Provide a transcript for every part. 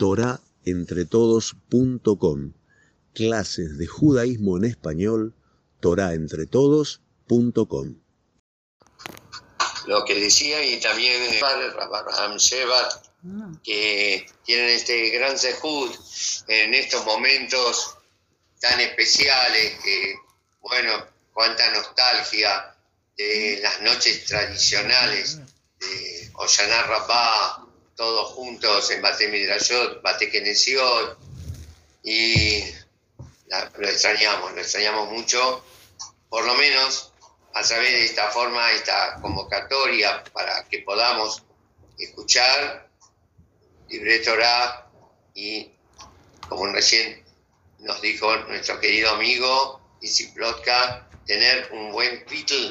torahentretodos.com. Clases de judaísmo en español, torahentretodos.com. Lo que decía y también Abraham Shevat, que tienen este gran sehud en estos momentos tan especiales, que, bueno, cuánta nostalgia de las noches tradicionales de Oshana Rabbah, todos juntos en Bate Midrashot, Bate Kenesiot, y lo extrañamos, lo extrañamos mucho, por lo menos a través de esta forma, esta convocatoria para que podamos escuchar Libre Torah y, como recién nos dijo nuestro querido amigo Isiplotka, tener un buen title,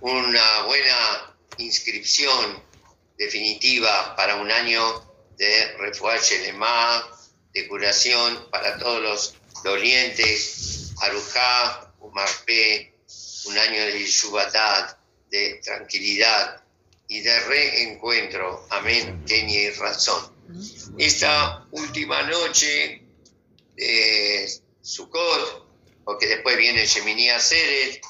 una buena inscripción definitiva para un año de refuerzo de curación para todos los dolientes, Arujá, Umarpe, un año de Shubatad, de tranquilidad y de reencuentro. Amén, Kenia y razón. Esta última noche de Sukkot, porque después viene Shemini Seret,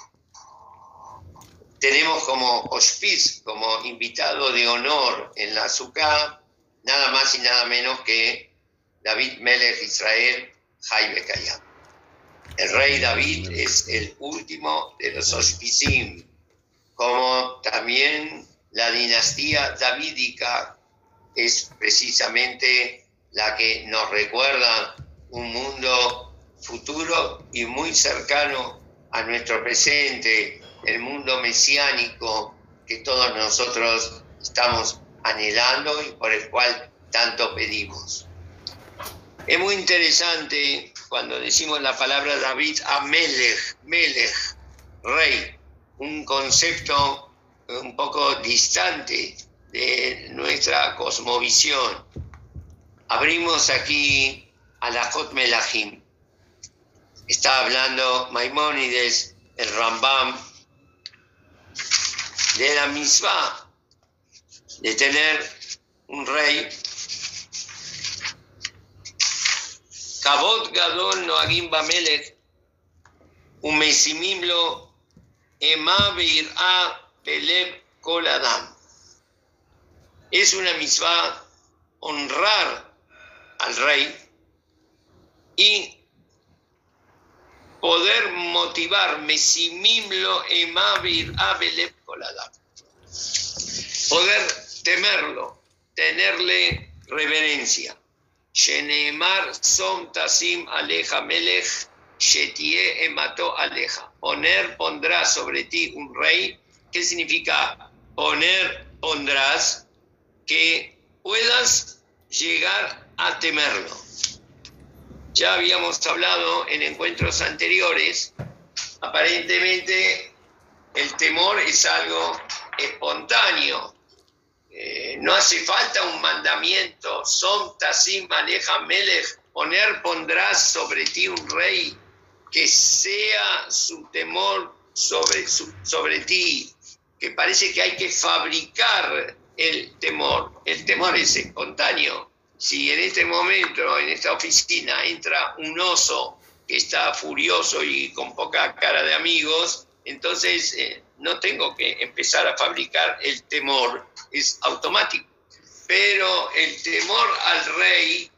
tenemos como hospiz, como invitado de honor en la Sukkah, nada más y nada menos que David Melech Israel Jaime Kayam. El rey David es el último de los hospicim, como también la dinastía davídica es precisamente la que nos recuerda un mundo futuro y muy cercano a nuestro presente, el mundo mesiánico que todos nosotros estamos anhelando y por el cual tanto pedimos. Es muy interesante cuando decimos la palabra David a Melech, Melech, rey, un concepto un poco distante de nuestra cosmovisión. Abrimos aquí a la Jot Melahim. Está hablando Maimónides, el Rambam, de la misma de tener un rey. Kabot Gadol Noagim Bamelech, un mesimimlo, Ema A Beleb Koladam. Es una misma honrar al rey y poder motivar Mesimimlo Emavir Abeleb Poder temerlo, tenerle reverencia. Sheneemar Som Tasim Aleja Melech Shetie Emato Aleja. Poner, pondrá sobre ti un rey. ¿Qué significa poner, pondrás? que puedas llegar a temerlo. Ya habíamos hablado en encuentros anteriores, aparentemente el temor es algo espontáneo, eh, no hace falta un mandamiento, son tasim aleja melech, poner pondrás sobre ti un rey que sea su temor sobre, sobre ti, que parece que hay que fabricar el temor. El temor es espontáneo. Si en este momento, en esta oficina, entra un oso que está furioso y con poca cara de amigos, entonces eh, no tengo que empezar a fabricar el temor, es automático. Pero el temor al rey,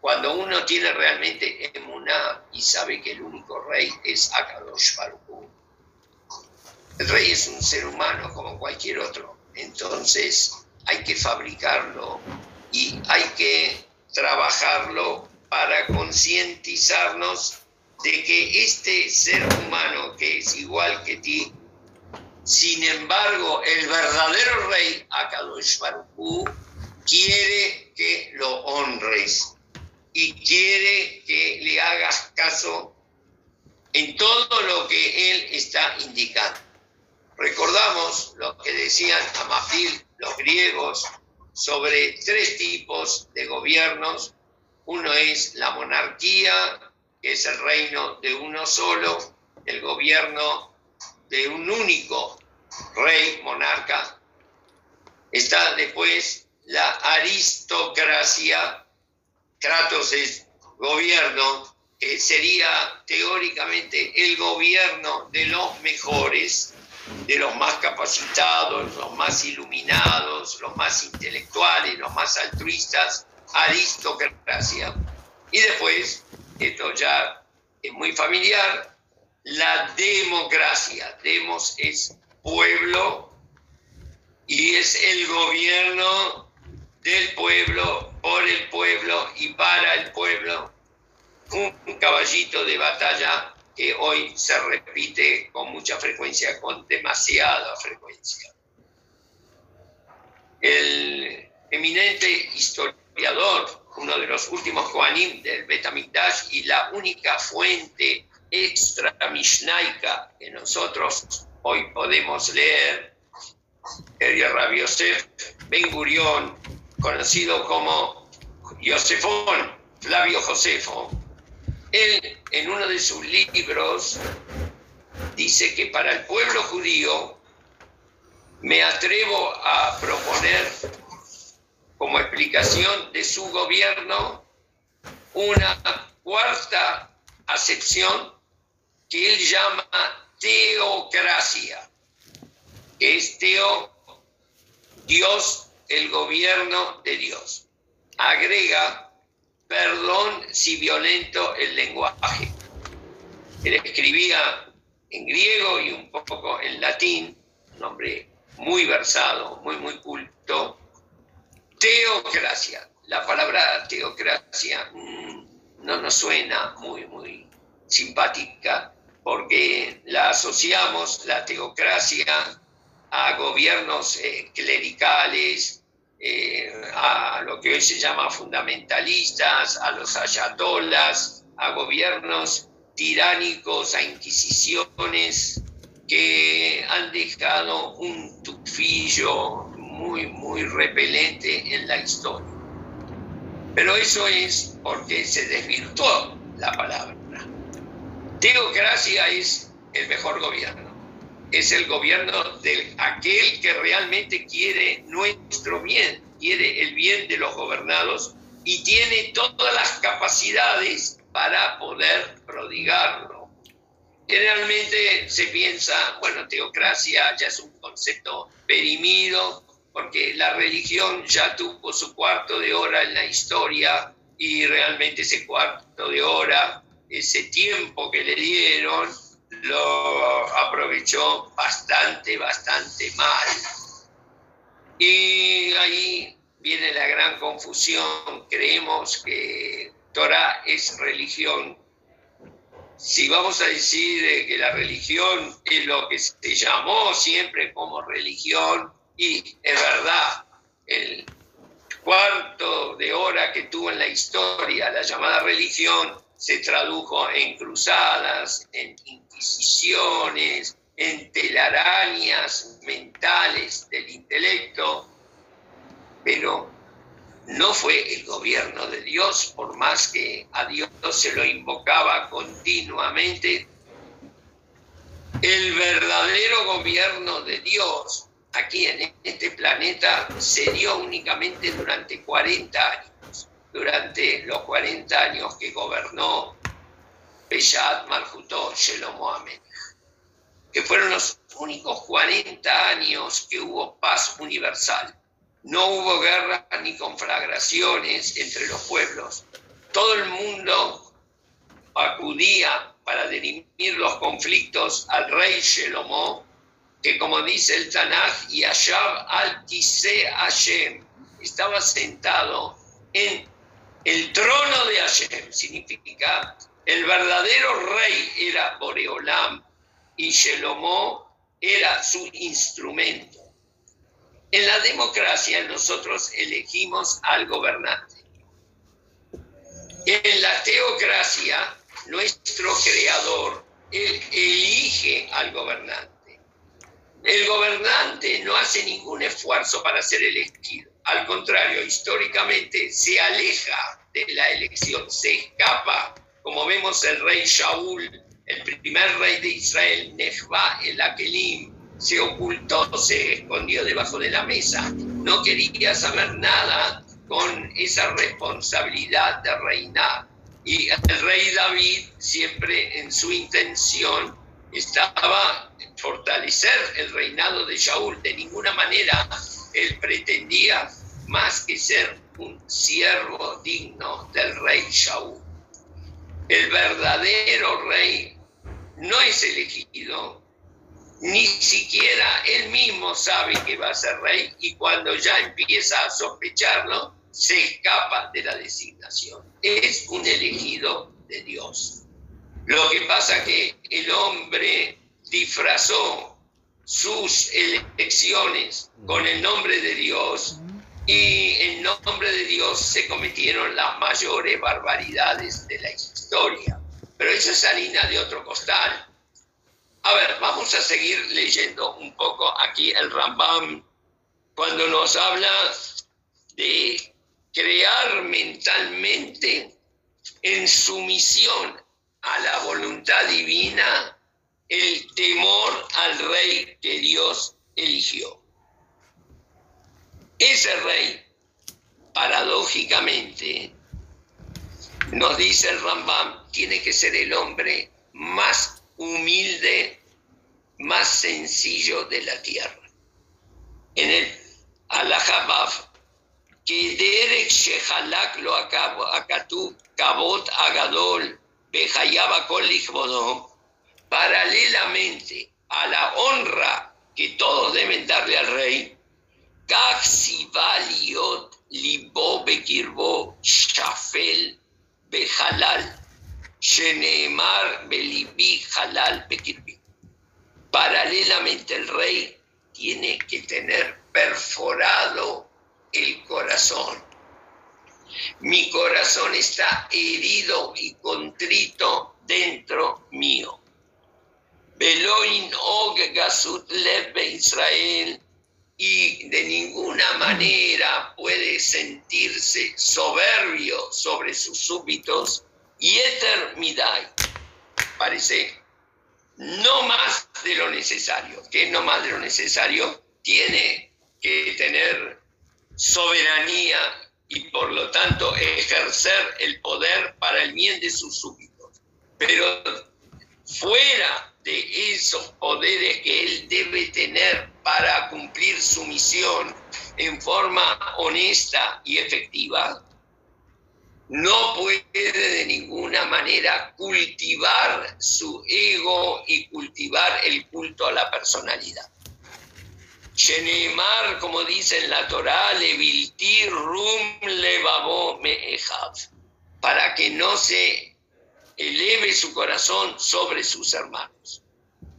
cuando uno tiene realmente emuná y sabe que el único rey es Akadosh Baruch El rey es un ser humano como cualquier otro entonces hay que fabricarlo y hay que trabajarlo para concientizarnos de que este ser humano que es igual que ti, sin embargo, el verdadero rey, Akadosh quiere que lo honres y quiere que le hagas caso en todo lo que él está indicando. Recordamos lo que decían Amafil los griegos sobre tres tipos de gobiernos. Uno es la monarquía, que es el reino de uno solo, el gobierno de un único rey, monarca. Está después la aristocracia, Kratos es gobierno, que sería teóricamente el gobierno de los mejores, de los más capacitados, los más iluminados, los más intelectuales, los más altruistas, aristocracia. Y después, esto ya es muy familiar, la democracia. Demos es pueblo y es el gobierno del pueblo, por el pueblo y para el pueblo. Un caballito de batalla que hoy se repite con mucha frecuencia, con demasiada frecuencia. El eminente historiador, uno de los últimos Koanim del Betamikdash y la única fuente extra mishnaica que nosotros hoy podemos leer, el Yosef Ben Gurión, conocido como Yosefón, Flavio Josefo, él en uno de sus libros dice que para el pueblo judío me atrevo a proponer como explicación de su gobierno una cuarta acepción que él llama teocracia, que es teo, Dios, el gobierno de Dios. Agrega, perdón si violento el lenguaje. Él escribía en griego y un poco en latín, un hombre muy versado, muy, muy culto. Teocracia. La palabra teocracia mm, no nos suena muy, muy simpática, porque la asociamos, la teocracia, a gobiernos eh, clericales, eh, a lo que hoy se llama fundamentalistas, a los ayatolas, a gobiernos tiránicos, a inquisiciones que han dejado un tufillo muy, muy repelente en la historia. Pero eso es porque se desvirtuó la palabra. Teocracia es el mejor gobierno. Es el gobierno de aquel que realmente quiere nuestro bien, quiere el bien de los gobernados y tiene todas las capacidades para poder prodigarlo. Generalmente se piensa, bueno, teocracia ya es un concepto perimido, porque la religión ya tuvo su cuarto de hora en la historia y realmente ese cuarto de hora ese tiempo que le dieron lo aprovechó bastante, bastante mal. Y ahí viene la gran confusión. Creemos que Torah es religión. Si vamos a decir que la religión es lo que se llamó siempre como religión, y es verdad, el cuarto de hora que tuvo en la historia la llamada religión se tradujo en cruzadas, en inquisiciones, en telarañas mentales del intelecto, pero no fue el gobierno de Dios, por más que a Dios se lo invocaba continuamente. El verdadero gobierno de Dios aquí en este planeta se dio únicamente durante 40 años durante los 40 años que gobernó Peshat Marjutó Shelomo que fueron los únicos 40 años que hubo paz universal. No hubo guerra ni conflagraciones entre los pueblos. Todo el mundo acudía para dirimir los conflictos al rey Shelomo, que como dice el Tanaj, Yashab al-Kise Hashem, estaba sentado en el trono de Hashem significa el verdadero rey era Boreolam y Shelomó era su instrumento. En la democracia nosotros elegimos al gobernante. En la teocracia nuestro creador él elige al gobernante. El gobernante no hace ningún esfuerzo para ser elegido. Al contrario, históricamente se aleja de la elección, se escapa, como vemos el rey Shaul, el primer rey de Israel, Nehba el Akelim, se ocultó, se escondió debajo de la mesa, no quería saber nada con esa responsabilidad de reinar. Y el rey David siempre en su intención estaba fortalecer el reinado de Shaul. De ninguna manera él pretendía más que ser un siervo digno del rey Shaul. El verdadero rey no es elegido, ni siquiera él mismo sabe que va a ser rey y cuando ya empieza a sospecharlo, se escapa de la designación. Es un elegido de Dios. Lo que pasa que el hombre disfrazó sus elecciones con el nombre de Dios y en nombre de Dios se cometieron las mayores barbaridades de la historia. Pero esa es harina de otro costal. A ver, vamos a seguir leyendo un poco aquí el Rambam cuando nos habla de crear mentalmente en sumisión a la voluntad divina el temor al rey que Dios eligió. Ese rey, paradójicamente, nos dice el Rambam, tiene que ser el hombre más humilde, más sencillo de la tierra. En el Alahabaf, que Derek Shehalak lo acabó, Kabot Agadol, Bejayaba Kolichbodom, paralelamente a la honra que todos deben darle al rey, Valiot Libo Bekirbo Shafel Behalal Sheneemar Belibi Halal Bekirbi. Paralelamente el rey tiene que tener perforado el corazón. Mi corazón está herido y contrito dentro mío. Beloin Og Gasut Leve Israel y de ninguna manera puede sentirse soberbio sobre sus súbitos. Y Midai parece no más de lo necesario. que no más de lo necesario? Tiene que tener soberanía y por lo tanto ejercer el poder para el bien de sus súbitos. Pero fuera de esos poderes que él debe tener para cumplir su misión en forma honesta y efectiva, no puede de ninguna manera cultivar su ego y cultivar el culto a la personalidad. Shenemar, como dice en la Torah, leviltir rum levavo me'ejav, para que no se eleve su corazón sobre sus hermanos.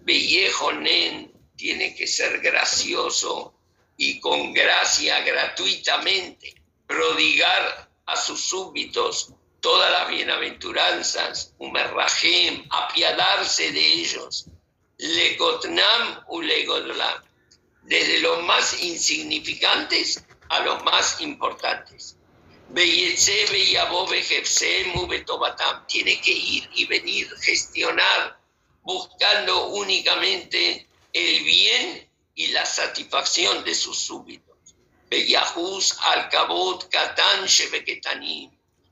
Bellejo Nen tiene que ser gracioso y con gracia gratuitamente prodigar a sus súbditos todas las bienaventuranzas, umerrajem, apiadarse de ellos, legotnam u legodlam, desde los más insignificantes a los más importantes. Tiene que ir y venir, gestionar, buscando únicamente el bien y la satisfacción de sus súbditos.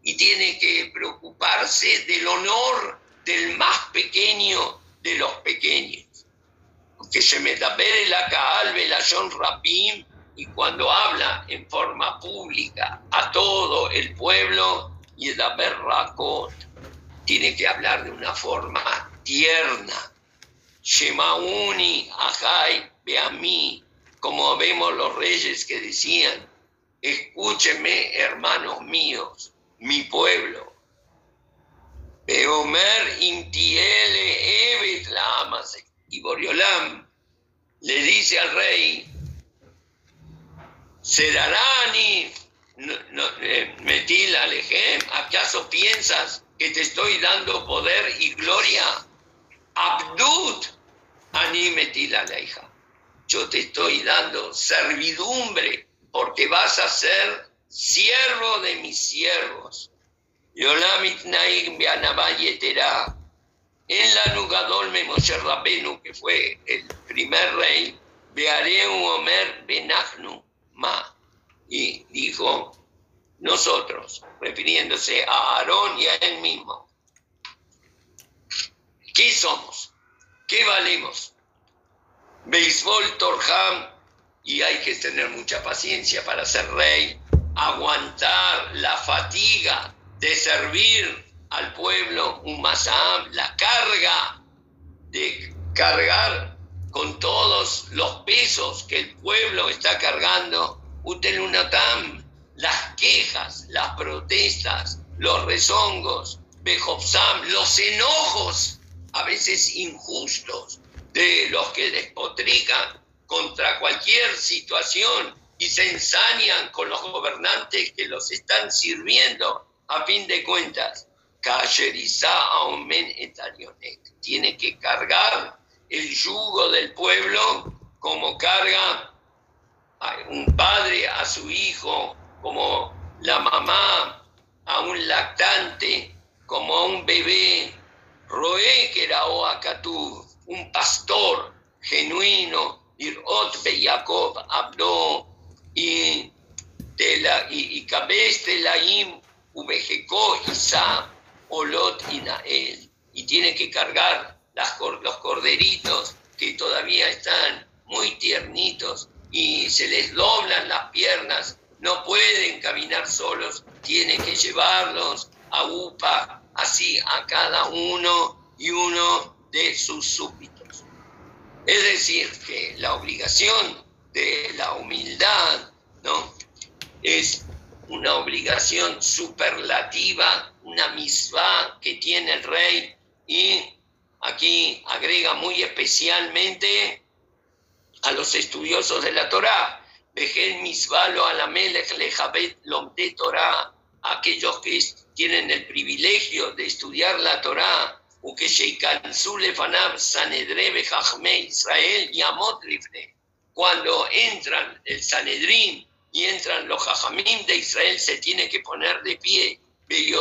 Y tiene que preocuparse del honor del más pequeño de los pequeños. Que se me la la John Rapim y cuando habla en forma pública a todo el pueblo, y el Berrakot, tiene que hablar de una forma tierna. Shemauni, Ajay, mí, como vemos los reyes que decían, escúcheme, hermanos míos, mi pueblo. Beomer intiele la Y Boriolam le dice al rey, Serarani, eh, Metil Alejem, ¿acaso piensas que te estoy dando poder y gloria? Abdut, Ani Metil Aleja. Yo te estoy dando servidumbre porque vas a ser siervo de mis siervos. Yolamit Naim Beanabayetera. En la Nugadol Memoshe Rabenu, que fue el primer rey, Beareu Omer Benachnu Ma, y dijo, nosotros, refiriéndose a Aarón y a él mismo, ¿qué somos? ¿Qué valemos? Béisbol, Torham, y hay que tener mucha paciencia para ser rey, aguantar la fatiga de servir al pueblo, un la carga de cargar con todos los pesos que el pueblo está cargando, Utelunatam, las quejas, las protestas, los rezongos, Bejopsam, los enojos, a veces injustos, de los que despotrican contra cualquier situación y se ensañan con los gobernantes que los están sirviendo, a fin de cuentas, tiene que cargar el yugo del pueblo como carga un padre a su hijo, como la mamá a un lactante, como a un bebé. Roé que era Oakatú, un pastor genuino, Irot Jacob habló y de la y, y Laim Ubejecó Isa Olot y Nael y tiene que cargar las, los corderitos que todavía están muy tiernitos y se les doblan las piernas, no pueden caminar solos, tiene que llevarlos a UPA, así a cada uno y uno de sus súbditos. Es decir, que la obligación de la humildad ¿no? es una obligación superlativa, una misma que tiene el rey. Y aquí agrega muy especialmente a los estudiosos de la Torá, Vejel misvalo a la melech lejabet de Torá, aquellos que tienen el privilegio de estudiar la Torá, que sheikanzu lefanab sanedre bejachme Israel y amot Cuando entran el Sanedrín y entran los jajamim de Israel, se tiene que poner de pie, y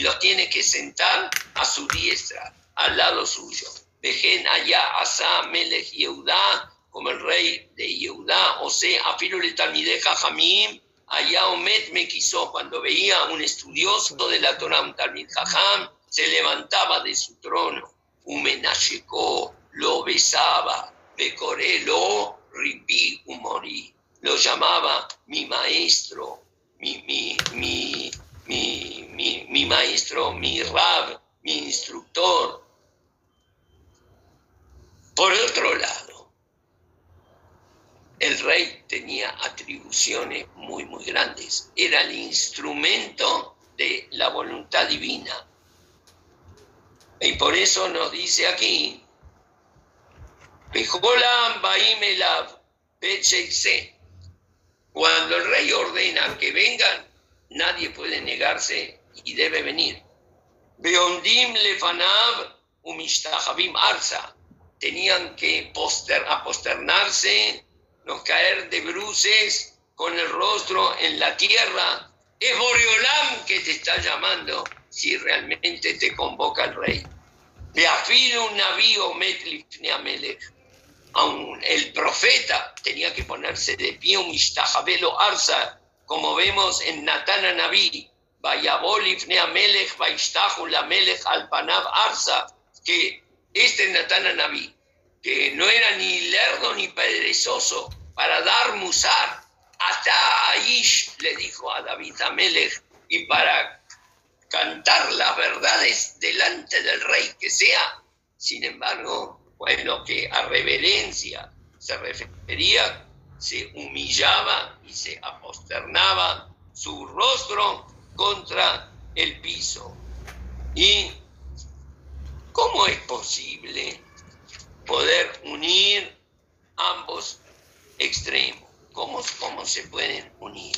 los tiene que sentar a su diestra, al lado suyo. Vejen allá Asa Melech Yehudá, como el rey de Yehudá, o sea, Afirul Talmideh Jamim, allá Omet me quiso, cuando veía un estudioso de la Torah, un Talmid Jajam, se levantaba de su trono, Umenasheko, lo besaba, Becorelo, Ripi, Umori, lo llamaba mi maestro, mi, mi, mi, mi, mi maestro, mi rab, mi instructor, por otro lado, el rey tenía atribuciones muy, muy grandes. Era el instrumento de la voluntad divina. Y por eso nos dice aquí, cuando el rey ordena que vengan, nadie puede negarse y debe venir. Beondim lefanav umishtahabim arza tenían que poster, aposternarse, no caer de bruces con el rostro en la tierra. Es Boreolam que te está llamando si realmente te convoca el rey. De afino un navío Metlifneamelech. Aún el profeta tenía que ponerse de pie un Ishtahabelo Arza, como vemos en Natana Naví, Vayabolifne Amelech, Vaishtahu Lamelech Alpanav Arza, que este Natana Naví, que no era ni lerdo ni perezoso para dar musar, hasta Aish le dijo a David Amelech, y para cantar las verdades delante del rey que sea, sin embargo, bueno, que a reverencia se refería, se humillaba y se aposternaba su rostro contra el piso. Y ¿Cómo es posible poder unir ambos extremos? ¿Cómo, ¿Cómo se pueden unir?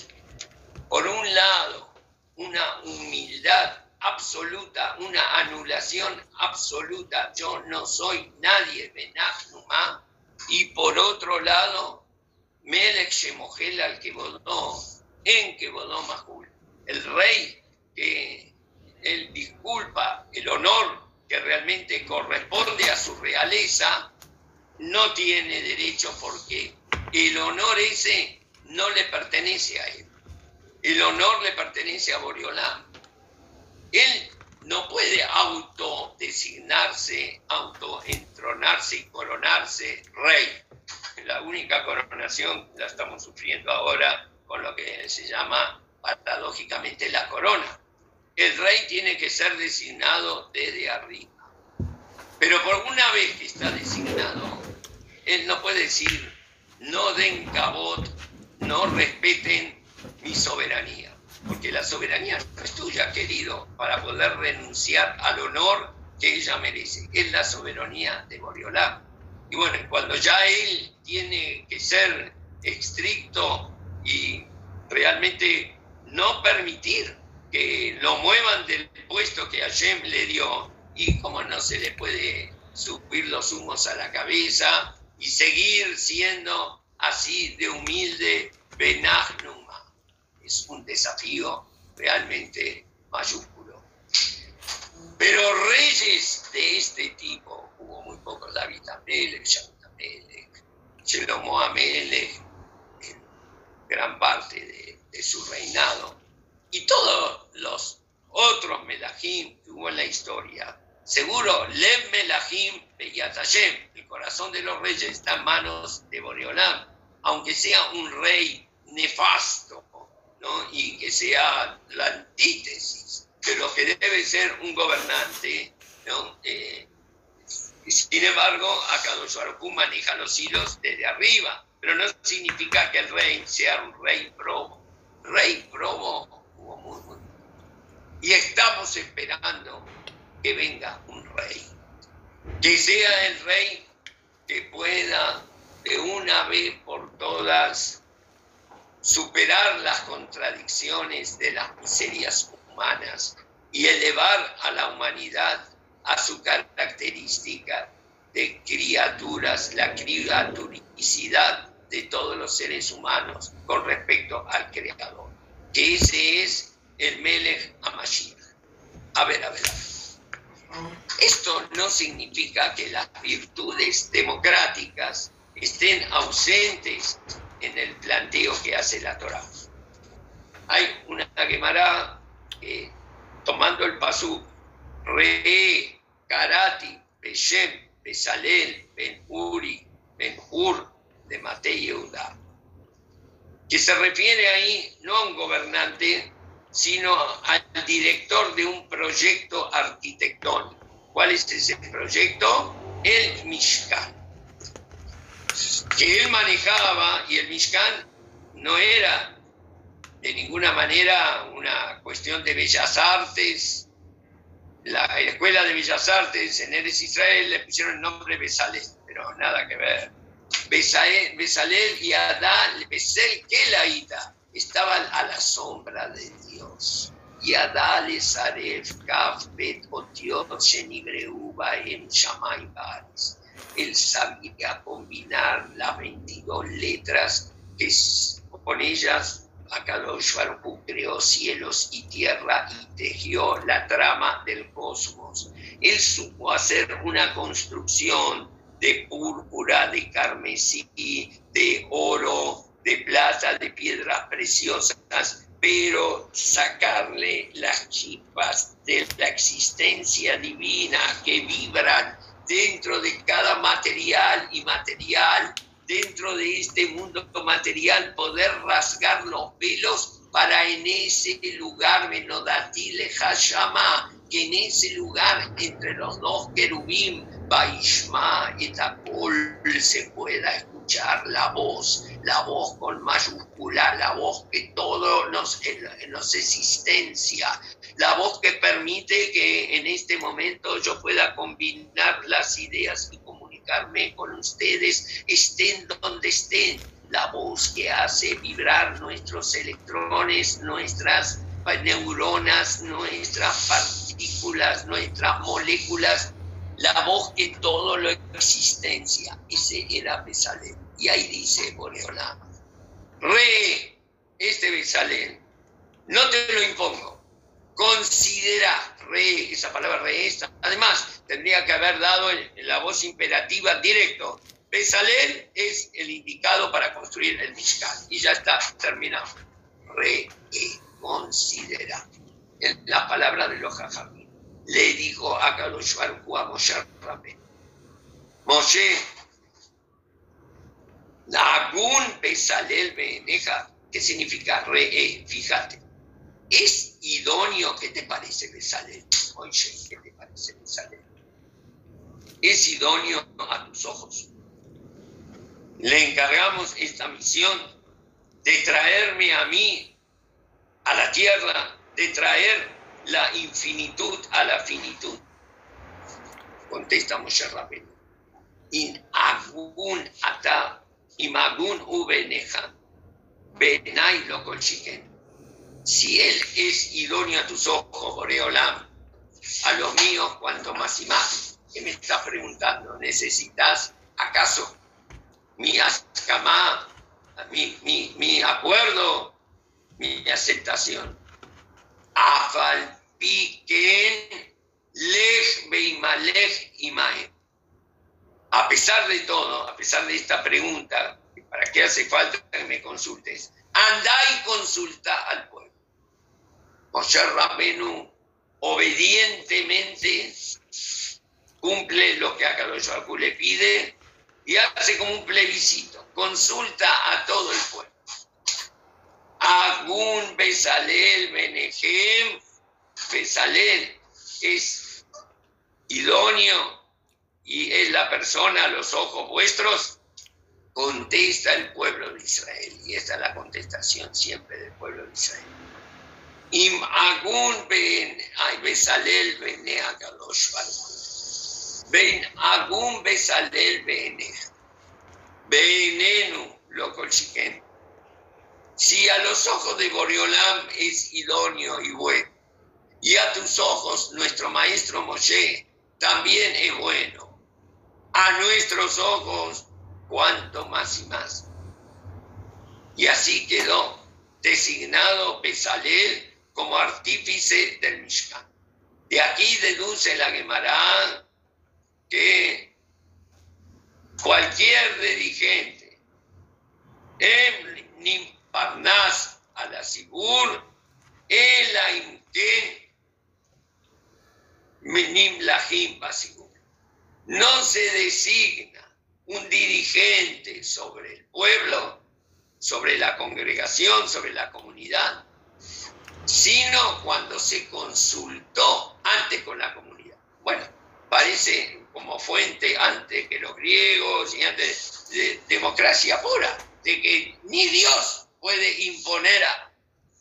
Por un lado, una humildad absoluta, una anulación absoluta, yo no soy nadie, Benachnumá, y por otro lado, Melech Shemogel al que votó, en que votó Mahul, el rey que él disculpa el honor que realmente corresponde a su realeza, no tiene derecho porque el honor ese no le pertenece a él. El honor le pertenece a Boriolán. Él no puede autodesignarse, autoentronarse y coronarse rey. La única coronación la estamos sufriendo ahora con lo que se llama paradójicamente la corona. El rey tiene que ser designado desde arriba. Pero por una vez que está designado, él no puede decir, no den cabot, no respeten mi soberanía porque la soberanía no es tuya, querido, para poder renunciar al honor que ella merece. Es la soberanía de Boriolá. Y bueno, cuando ya él tiene que ser estricto y realmente no permitir que lo muevan del puesto que Hashem le dio, y como no se le puede subir los humos a la cabeza y seguir siendo así de humilde, benagnum es un desafío realmente mayúsculo. Pero reyes de este tipo, hubo muy pocos, David Amelech, Shaul Amelech, Shelomo Amelech, gran parte de, de, su reinado, y todos los otros Melahim que hubo en la historia. Seguro, Lev Melahim Beyatayem, el corazón de los reyes está en manos de Boreolam, aunque sea un rey nefasto, y que sea la antítesis de lo que debe ser un gobernante. Eh, sin embargo, Akadosh maneja los hilos desde arriba, pero no significa que el rey sea un rey probo. Rey probo. Y estamos esperando que venga un rey. Que sea el rey que pueda de una vez por todas superar las contradicciones de las miserias humanas y elevar a la humanidad a su característica de criaturas, la criaturicidad de todos los seres humanos con respecto al Creador. Que ese es el Melech Amashiach. A ver, a ver, a ver. Esto no significa que las virtudes democráticas estén ausentes en el planteo que hace la Torah. Hay una Gemara que, tomando el pasú, Re, Karati, Beshem, Besalel, Ben Uri, Ben Ur, de Matei que se refiere ahí no a un gobernante, sino al director de un proyecto arquitectónico. ¿Cuál es ese proyecto? El Mishkan que él manejaba y el Mishkan no era de ninguna manera una cuestión de bellas artes. La escuela de bellas artes en Eres Israel le pusieron el nombre Besalel, pero nada que ver. Besalel y Adán, Besel Kelaita, estaban a la sombra de Dios. Y Adán les Kaf Bet Otiot Shenibreu en Shamay Baris él sabía combinar las 22 letras que con ellas Akadosh Baruj creó cielos y tierra y tejió la trama del cosmos. Él supo hacer una construcción de púrpura, de carmesí, de oro, de plata, de piedras preciosas, pero sacarle las chispas de la existencia divina que vibran dentro de cada material y material, dentro de este mundo material, poder rasgar los velos para en ese lugar, Menodatile Hashama, que en ese lugar entre los dos querubim, Baishma y Takul, se pueda escuchar la voz, la voz con mayúscula, la voz que todo nos, nos existencia, la voz que permite que en este momento yo pueda combinar las ideas y comunicarme con ustedes, estén donde estén, la voz que hace vibrar nuestros electrones, nuestras neuronas, nuestras partículas, nuestras moléculas, la voz que todo lo existencia. Ese era Besalén. Y ahí dice Boreola, re, este Besalén, no te lo impongo considera, re, esa palabra re, además tendría que haber dado la voz imperativa directo, Besalel es el indicado para construir el Mishkan. Y ya está, terminado. Reconsidera. La palabra de los jajamí. Le dijo a Kadosh a Moshe Rabén. Moshe, Nagun Besalel Beneja, ¿qué significa re? Fíjate. ¿Es idóneo? ¿Qué te parece Besalel? Moshe, ¿qué te parece Besalel? ¿Es idóneo a tus ojos? le encargamos esta misión de traerme a mí, a la tierra, de traer la infinitud a la finitud. Contesta Moshe Rabbeinu. In agun ata imagun ubeneja benai lo Si él es idóneo a tus ojos, Boreolam, a los míos, cuanto más y más. ¿Qué me estás preguntando? ¿Necesitas acaso mi ascamá, mi, mi, mi acuerdo, mi aceptación. Afal piquen lej beimalej imae. A pesar de todo, a pesar de esta pregunta, ¿para qué hace falta que me consultes? Anda y consulta al pueblo. Moshe Rabenu obedientemente cumple lo que Akadosh le pide y hace como un plebiscito, consulta a todo el pueblo. Agun Besalel Benejem, Besalel es idóneo y es la persona a los ojos vuestros, contesta el pueblo de Israel. Y esta es la contestación siempre del pueblo de Israel. Im Agun Ben Besalel Bene Ben Agum Besalel Beneja. Benenu lo consiguen. Si a los ojos de Boriolam es idóneo y bueno, y a tus ojos nuestro maestro Moshe también es bueno, a nuestros ojos cuanto más y más. Y así quedó designado Besalel como artífice del Mishkan. De aquí deduce la Gemara que cualquier dirigente, en Nimparnas a la Sibur, el Aimken, Nim Lahim no se designa un dirigente sobre el pueblo, sobre la congregación, sobre la comunidad, sino cuando se consultó antes con la comunidad. Bueno, parece como fuente antes que los griegos y antes de democracia pura, de que ni Dios puede imponer a,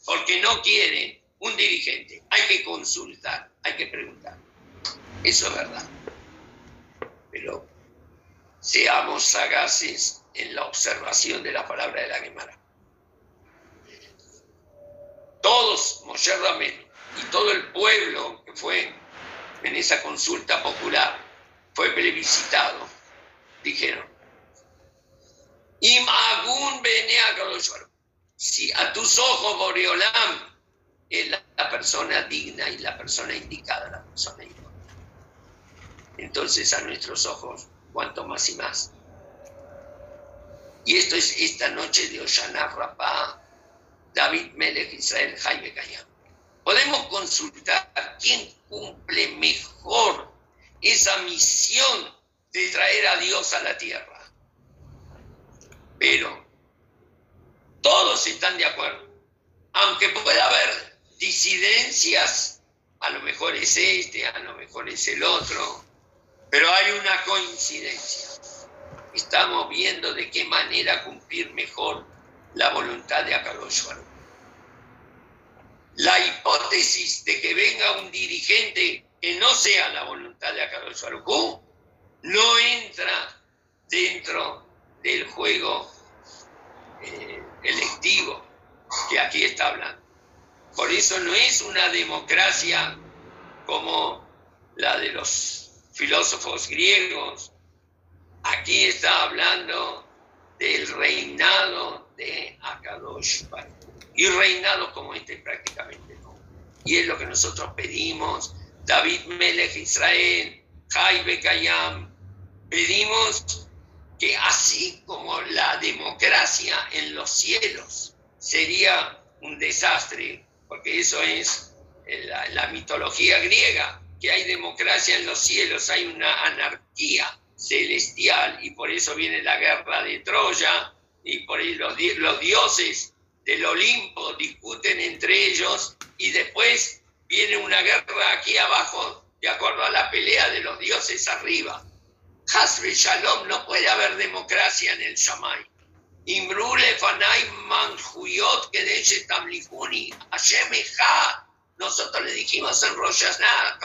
porque no quiere un dirigente. Hay que consultar, hay que preguntar. Eso es verdad. Pero seamos sagaces en la observación de la palabra de la Gemara. Todos, Moshe Ramen, y todo el pueblo que fue en esa consulta popular, fue plebiscitado, dijeron. Imagun Si a tus ojos, Boreolam, es la, persona digna y la persona indicada, la persona idónea. Entonces a nuestros ojos, cuanto más y más. Y esto es esta noche de Oshana Rapá, David Melech Israel Jaime Kayam. Podemos consultar quién cumple mejor esa misión de traer a Dios a la tierra. Pero todos están de acuerdo. Aunque pueda haber disidencias, a lo mejor es este, a lo mejor es el otro, pero hay una coincidencia. Estamos viendo de qué manera cumplir mejor la voluntad de Akadosh La hipótesis de que venga un dirigente que no sea la voluntad de Akadosh no entra dentro del juego eh, electivo que aquí está hablando. Por eso no es una democracia como la de los filósofos griegos. Aquí está hablando del reinado de Akadosh Y reinado como este prácticamente no. Y es lo que nosotros pedimos David Melech Israel, Jaibe Kayam. Pedimos que así como la democracia en los cielos sería un desastre, porque eso es la, la mitología griega, que hay democracia en los cielos, hay una anarquía celestial y por eso viene la guerra de Troya y por ahí los, los dioses del Olimpo discuten entre ellos y después viene una guerra aquí abajo de acuerdo a la pelea de los dioses arriba. Hasbe Shalom, no puede haber democracia en el Shamay. Imbrule Fanay Manjuyot Kedeche Tamlihuni, Hashem Nosotros le dijimos en Rosh Hashanah,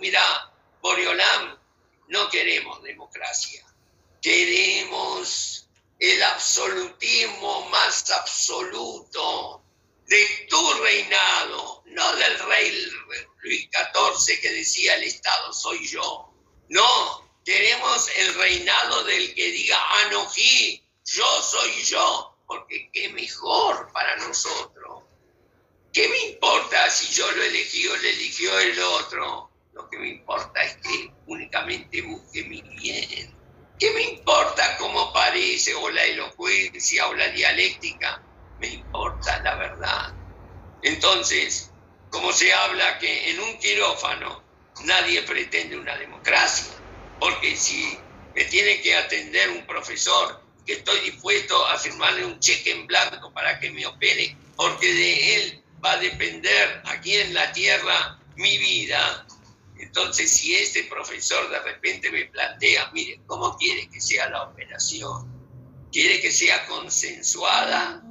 mira, Boriolam, no queremos democracia, queremos el absolutismo más absoluto de tu reinado, no del rey Luis XIV que decía el Estado soy yo. No, queremos el reinado del que diga Anoji, yo soy yo, porque qué mejor para nosotros. ¿Qué me importa si yo lo elegí o lo eligió el otro? Lo que me importa es que únicamente busque mi bien. ¿Qué me importa cómo parece o la elocuencia o la dialéctica? Me importa la verdad. Entonces, como se habla que en un quirófano nadie pretende una democracia, porque si me tiene que atender un profesor que estoy dispuesto a firmarle un cheque en blanco para que me opere, porque de él va a depender aquí en la tierra mi vida, entonces, si este profesor de repente me plantea, mire, ¿cómo quiere que sea la operación? ¿Quiere que sea consensuada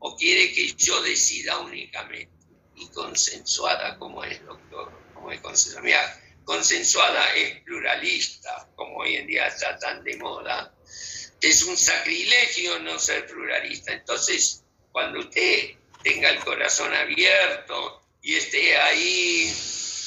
o quiere que yo decida únicamente? Y consensuada, ¿cómo es, doctor? ¿Cómo es consensuada? Mira, consensuada es pluralista, como hoy en día está tan de moda, es un sacrilegio no ser pluralista. Entonces, cuando usted tenga el corazón abierto y esté ahí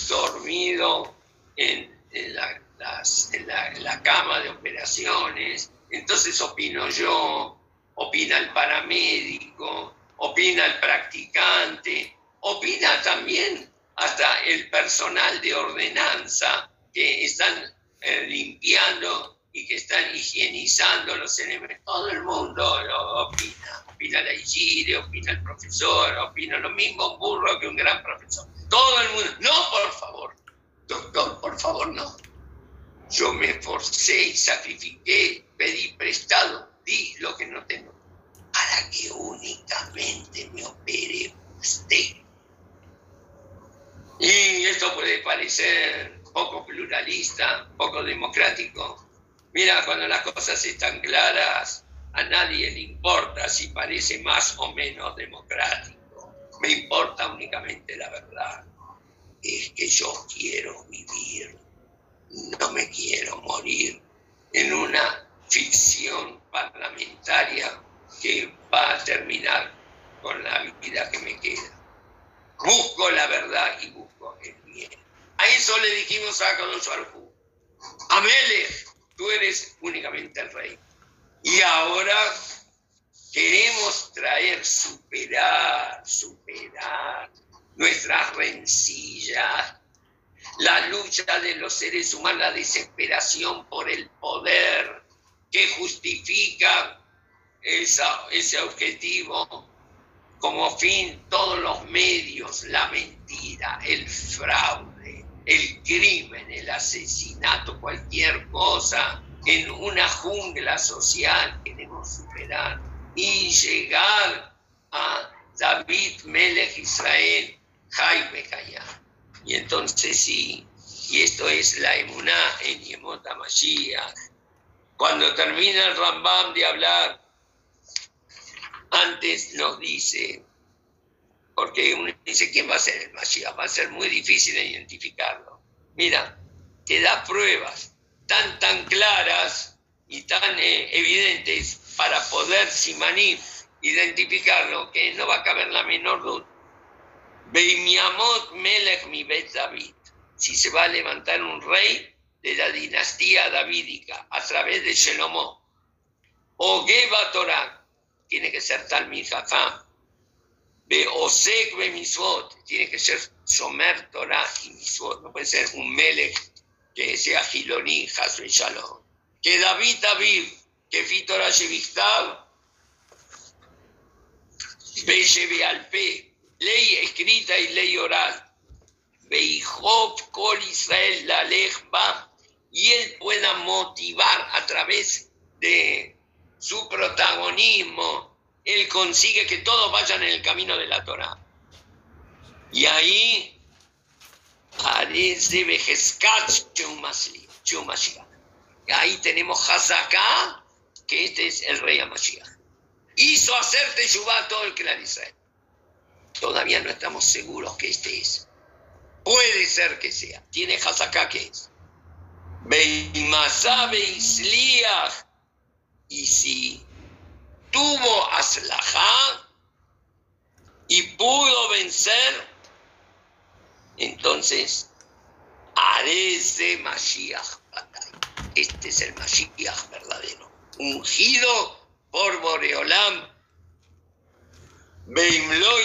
dormido en, la, cama de operaciones, entonces opino yo, opina el paramédico, opina el practicante, opina también hasta el personal de ordenanza que están eh, limpiando y que están higienizando los elementos. Todo el mundo lo opina. Opina la Igire, opina el profesor, opina lo mismo un burro que un gran profesor. Todo el mundo, no, por favor, doctor, por favor, no. Yo me esforcé y sacrifiqué, pedí prestado, di lo que no tengo, para que únicamente me opere usted. Y esto puede parecer poco pluralista, poco democrático. Mira, cuando las cosas están claras, a nadie le importa si parece más o menos democrático me importa únicamente la verdad. Es que yo quiero vivir, no me quiero morir en una ficción parlamentaria que va a terminar con la vida que me queda. Busco la verdad y busco el bien. A eso le dijimos a Kadosh Arjú. Tú eres únicamente el rey. Y ahora Queremos traer, superar, superar nuestras rencillas, la lucha de los seres humanos, la desesperación por el poder que justifica ese objetivo como fin todos los medios, la mentira, el fraude, el crimen, el asesinato, cualquier cosa en una jungla social queremos superar y llegar a David Melech Israel, Jaime Kaya. Y entonces sí, y esto es la emuná en Yemot Mashiach. Cuando termina el Rambam de hablar, antes nos dice, porque uno dice, ¿quién va a ser el Mashiach? Va a ser muy difícil de identificarlo. Mira, te da pruebas tan, tan claras y tan eh, evidentes para poder Simaní identificarlo, que no va a caber la menor duda. Beimiamot Melech mi David, si se va a levantar un rey de la dinastía davídica a través de Shelomó. O Geba Torah, tiene que ser Talmid Jafam. Be Osek Be Misvot, tiene que ser Somer Torah y Misvot. No puede ser un Melech que sea Giloní, Hasbe Shalom. Que David David que Fitora Shevichtav, al P, ley escrita y ley oral. Beijov Kol Israel la lejba, y él pueda motivar a través de su protagonismo, él consigue que todos vayan en el camino de la Torah. Y ahí, ahí tenemos Hazaká, que este es el rey Amashiach. Hizo hacer Teshuvah todo el clan Israel. Todavía no estamos seguros que este es. Puede ser que sea. Tiene Hazaká que es. Y si tuvo Aslajá y pudo vencer, entonces Arese Mashiach Este es el Mashiach verdadero, ungido por Boreolam. Beimlo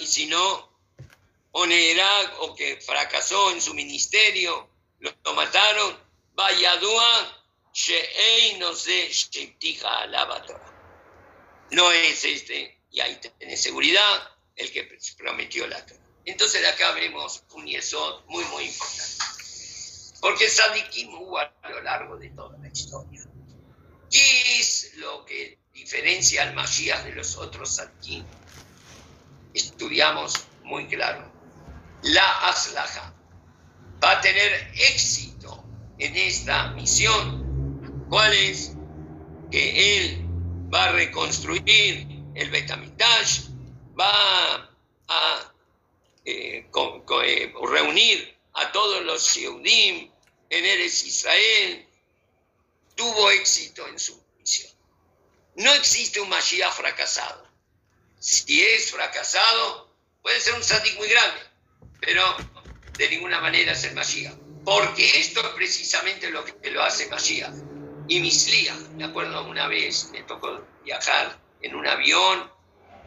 y si no, Onerak, o que fracasó en su ministerio, lo, mataron, Sheei no es este, y ahí tiene seguridad, el que prometió la Torah. Entonces acá vemos un yesod muy, muy importante. Porque Sadikim hubo a lo largo de toda la historia. ¿Qué es lo que diferencia al Mashiach de los otros Sadikim? Estudiamos muy claro. La Aslaja va a tener éxito en esta misión. ¿Cuál es? Que él va a reconstruir el Betamitash, va a eh, eh, reunir a todos los Yehudim en Eres Israel, tuvo éxito en su misión. No existe un Mashiach fracasado. Si es fracasado, puede ser un Sadik muy grande, pero de ninguna manera es el Mashiach. Porque esto es precisamente lo que lo hace Mashiach. Y Mislía, me acuerdo una vez, me tocó viajar en un avión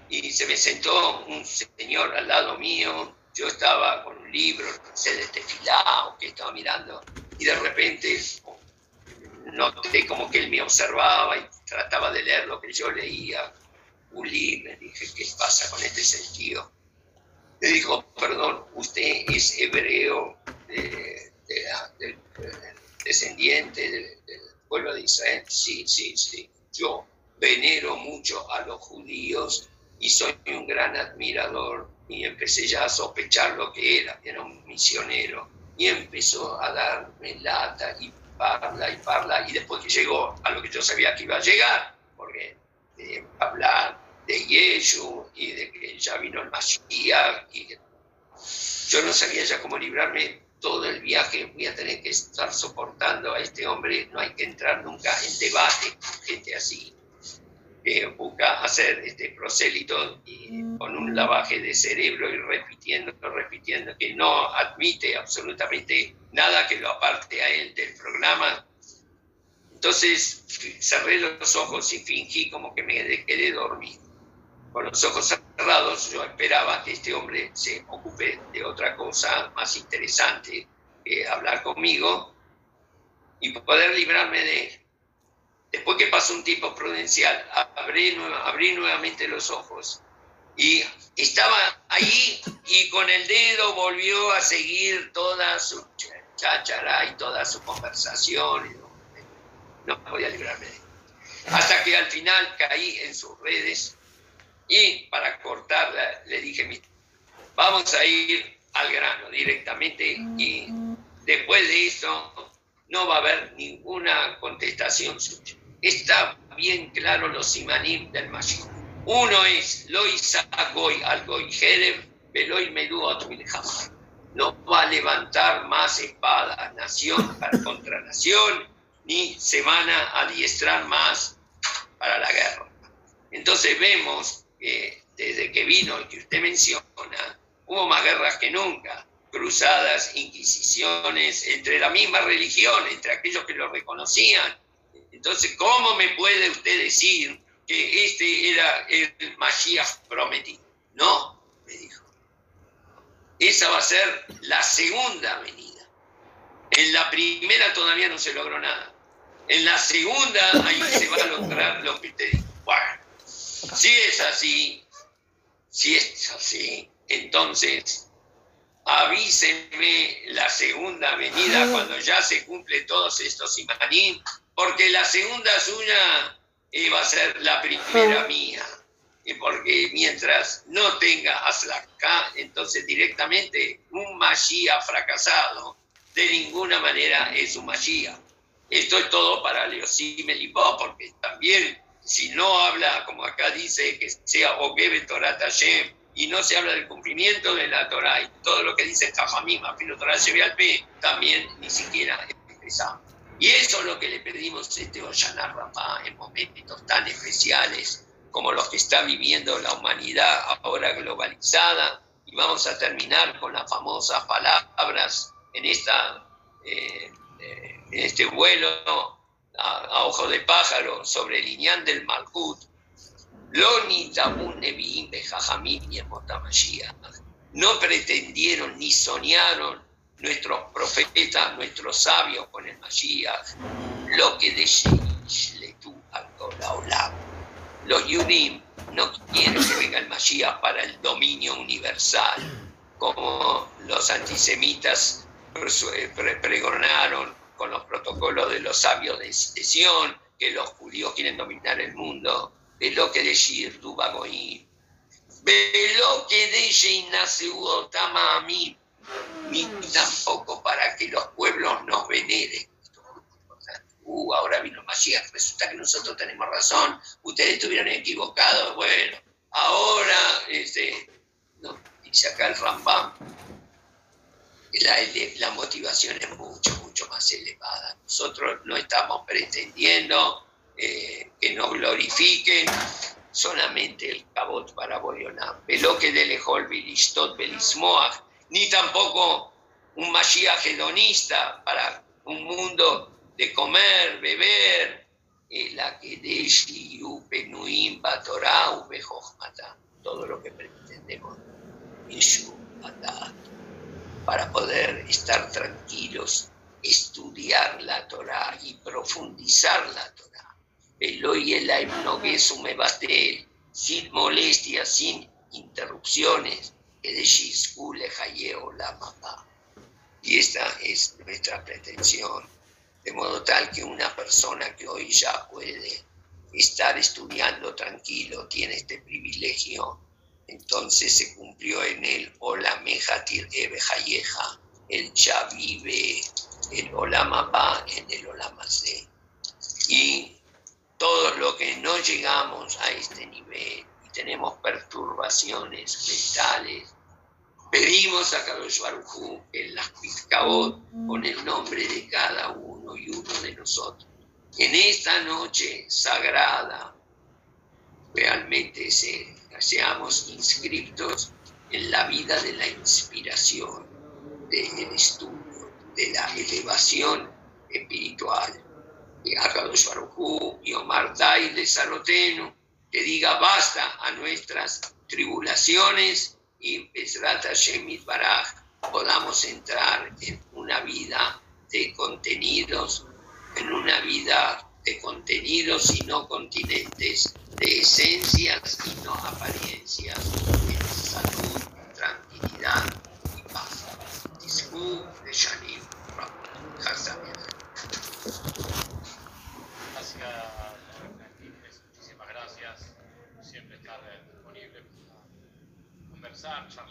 y se me sentó un señor al lado mío, yo estaba con un libro, no sé, de tefilá que estaba mirando, y de repente noté como que él me observaba y trataba de leer lo que yo leía. Un libro, dije, ¿qué pasa con este sentido? Me dijo, perdón, usted es hebreo, descendiente del, del pueblo de Israel. Sí, sí, sí. Yo venero mucho a los judíos y soy un gran admirador y empecé ya a sospechar lo que era, era un misionero y empezó a darme lata y parla y parla y después que llegó a lo que yo sabía que iba a llegar, porque eh, hablar de Yeshu y de que ya vino el Mashiach y yo no sabía ya cómo librarme todo el viaje, voy a tener que estar soportando a este hombre, no hay que entrar nunca en debate con gente así que busca hacer este prosélito y con un lavaje de cerebro y repitiendo, repitiendo, que no admite absolutamente nada que lo aparte a él del programa. Entonces cerré los ojos y fingí como que me quedé dormido. Con los ojos cerrados yo esperaba que este hombre se ocupe de otra cosa más interesante que hablar conmigo y poder librarme de él. Después que pasó un tiempo prudencial, abrí, abrí nuevamente los ojos y estaba ahí y con el dedo volvió a seguir toda su cháchara y toda su conversación. No, podía librarme de Hasta que al final caí en sus redes y para cortarla le dije, vamos a ir al grano directamente y después de eso no va a haber ninguna contestación suya está bien claro los simanim del Mashiach. Uno es Lois Goy al Goy Jerem, Veloy Medú No va a levantar más espadas nación para contra nación, ni se van a adiestrar más para la guerra. Entonces vemos desde que vino el que usted menciona, hubo más guerras que nunca, cruzadas, inquisiciones entre la misma religión, entre aquellos que lo reconocían entonces, ¿cómo me puede usted decir que este era el Mashiach prometido? No, me dijo. Esa va a ser la segunda venida. En la primera todavía no se logró nada. En la segunda, ahí se va a lograr lo que te digo. Si es así, si es así, entonces avísenme la segunda venida cuando ya se cumple todos estos imanín, porque la segunda suya va a ser la primera mía. Porque mientras no tenga Aslaka, entonces directamente un Mashiach fracasado de ninguna manera es un Mashiach. Esto es todo para Leosim Melibó, porque también si no habla, como acá dice, que sea Ogebe Torah Tashem, y no se habla del cumplimiento de la Torah y todo lo que dice Tajamim, Filo Torah P, también ni siquiera expresamos. Y eso es lo que le pedimos a este Oshana Ramá en momentos tan especiales como los que está viviendo la humanidad ahora globalizada. Y vamos a terminar con las famosas palabras en, esta, eh, eh, en este vuelo a, ojo de pájaro sobre el Iñán del Malkut. Loni Tabun Bejajamim y No pretendieron ni soñaron nuestros profetas, nuestros sabios con el Mashiach, lo que de Los Yudim no quieren que venga el Mashiach para el dominio universal, como los antisemitas pregonaron con los protocolos de los sabios de que los judíos quieren dominar el mundo, de lo que de Shir Dubagoim, de lo que de a mí ni tampoco para que los pueblos nos veneren. Uh, ahora vino Mashiach, resulta que nosotros tenemos razón, ustedes estuvieron equivocados, bueno, ahora, este, no, el Rambam, la, la motivación es mucho, mucho más elevada. Nosotros no estamos pretendiendo eh, que nos glorifiquen solamente el cabot para Boyonam. Veloque de Lejol Bilistot Belismoach ni tampoco un Mashiach hedonista para un mundo de comer, beber, la que todo lo que pretendemos para poder estar tranquilos, estudiar la Torah y profundizar la Torah. Eloy el me sin molestias, sin interrupciones, y esta es nuestra pretensión, de modo tal que una persona que hoy ya puede estar estudiando tranquilo, tiene este privilegio, entonces se cumplió en él Olamejatir Ebejayeja, él ya el Olamapá en el Olamase. Y todo lo que no llegamos a este nivel y tenemos perturbaciones mentales, Pedimos a Kadosh Barujú que las Pizcabot con el nombre de cada uno y uno de nosotros. En esta noche sagrada realmente seamos inscritos en la vida de la inspiración, del estudio, de la elevación espiritual. Y a Kadosh Barujú y Omar Dai de Saroteno que diga basta a nuestras tribulaciones y Besrat Hashem Baraj podamos entrar en una vida de contenidos, en una vida de contenidos y no continentes, de esencias y no apariencias, en salud, tranquilidad y paz. Discu de Shanim Hacia muchísimas gracias, siempre estar eh, disponible para conversar, charlar.